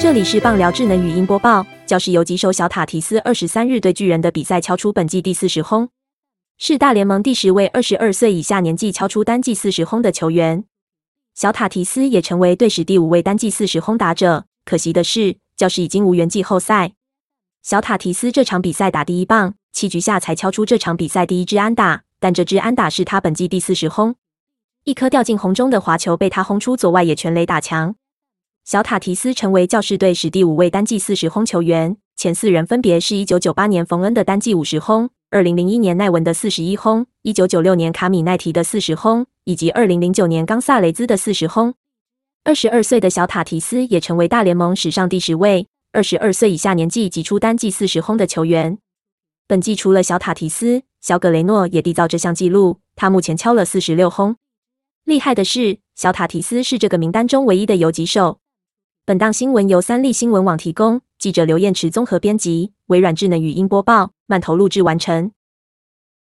这里是棒聊智能语音播报。教士游击手小塔提斯二十三日对巨人的比赛敲出本季第四十轰，是大联盟第十位二十二岁以下年纪敲出单季四十轰的球员。小塔提斯也成为队史第五位单季四十轰打者。可惜的是，教士已经无缘季后赛。小塔提斯这场比赛打第一棒，七局下才敲出这场比赛第一支安打，但这支安打是他本季第四十轰。一颗掉进红中的滑球被他轰出左外野全垒打墙。小塔提斯成为教士队史第五位单季四十轰球员，前四人分别是一九九八年冯恩的单季五十轰，二零零一年奈文的四十一轰，一九九六年卡米奈提的四十轰，以及二零零九年冈萨雷兹的四十轰。二十二岁的小塔提斯也成为大联盟史上第十位二十二岁以下年纪挤出单季四十轰的球员。本季除了小塔提斯，小葛雷诺也缔造这项纪录，他目前敲了四十六轰。厉害的是，小塔提斯是这个名单中唯一的游击手。本档新闻由三立新闻网提供，记者刘彦池综合编辑，微软智能语音播报，慢投录制完成。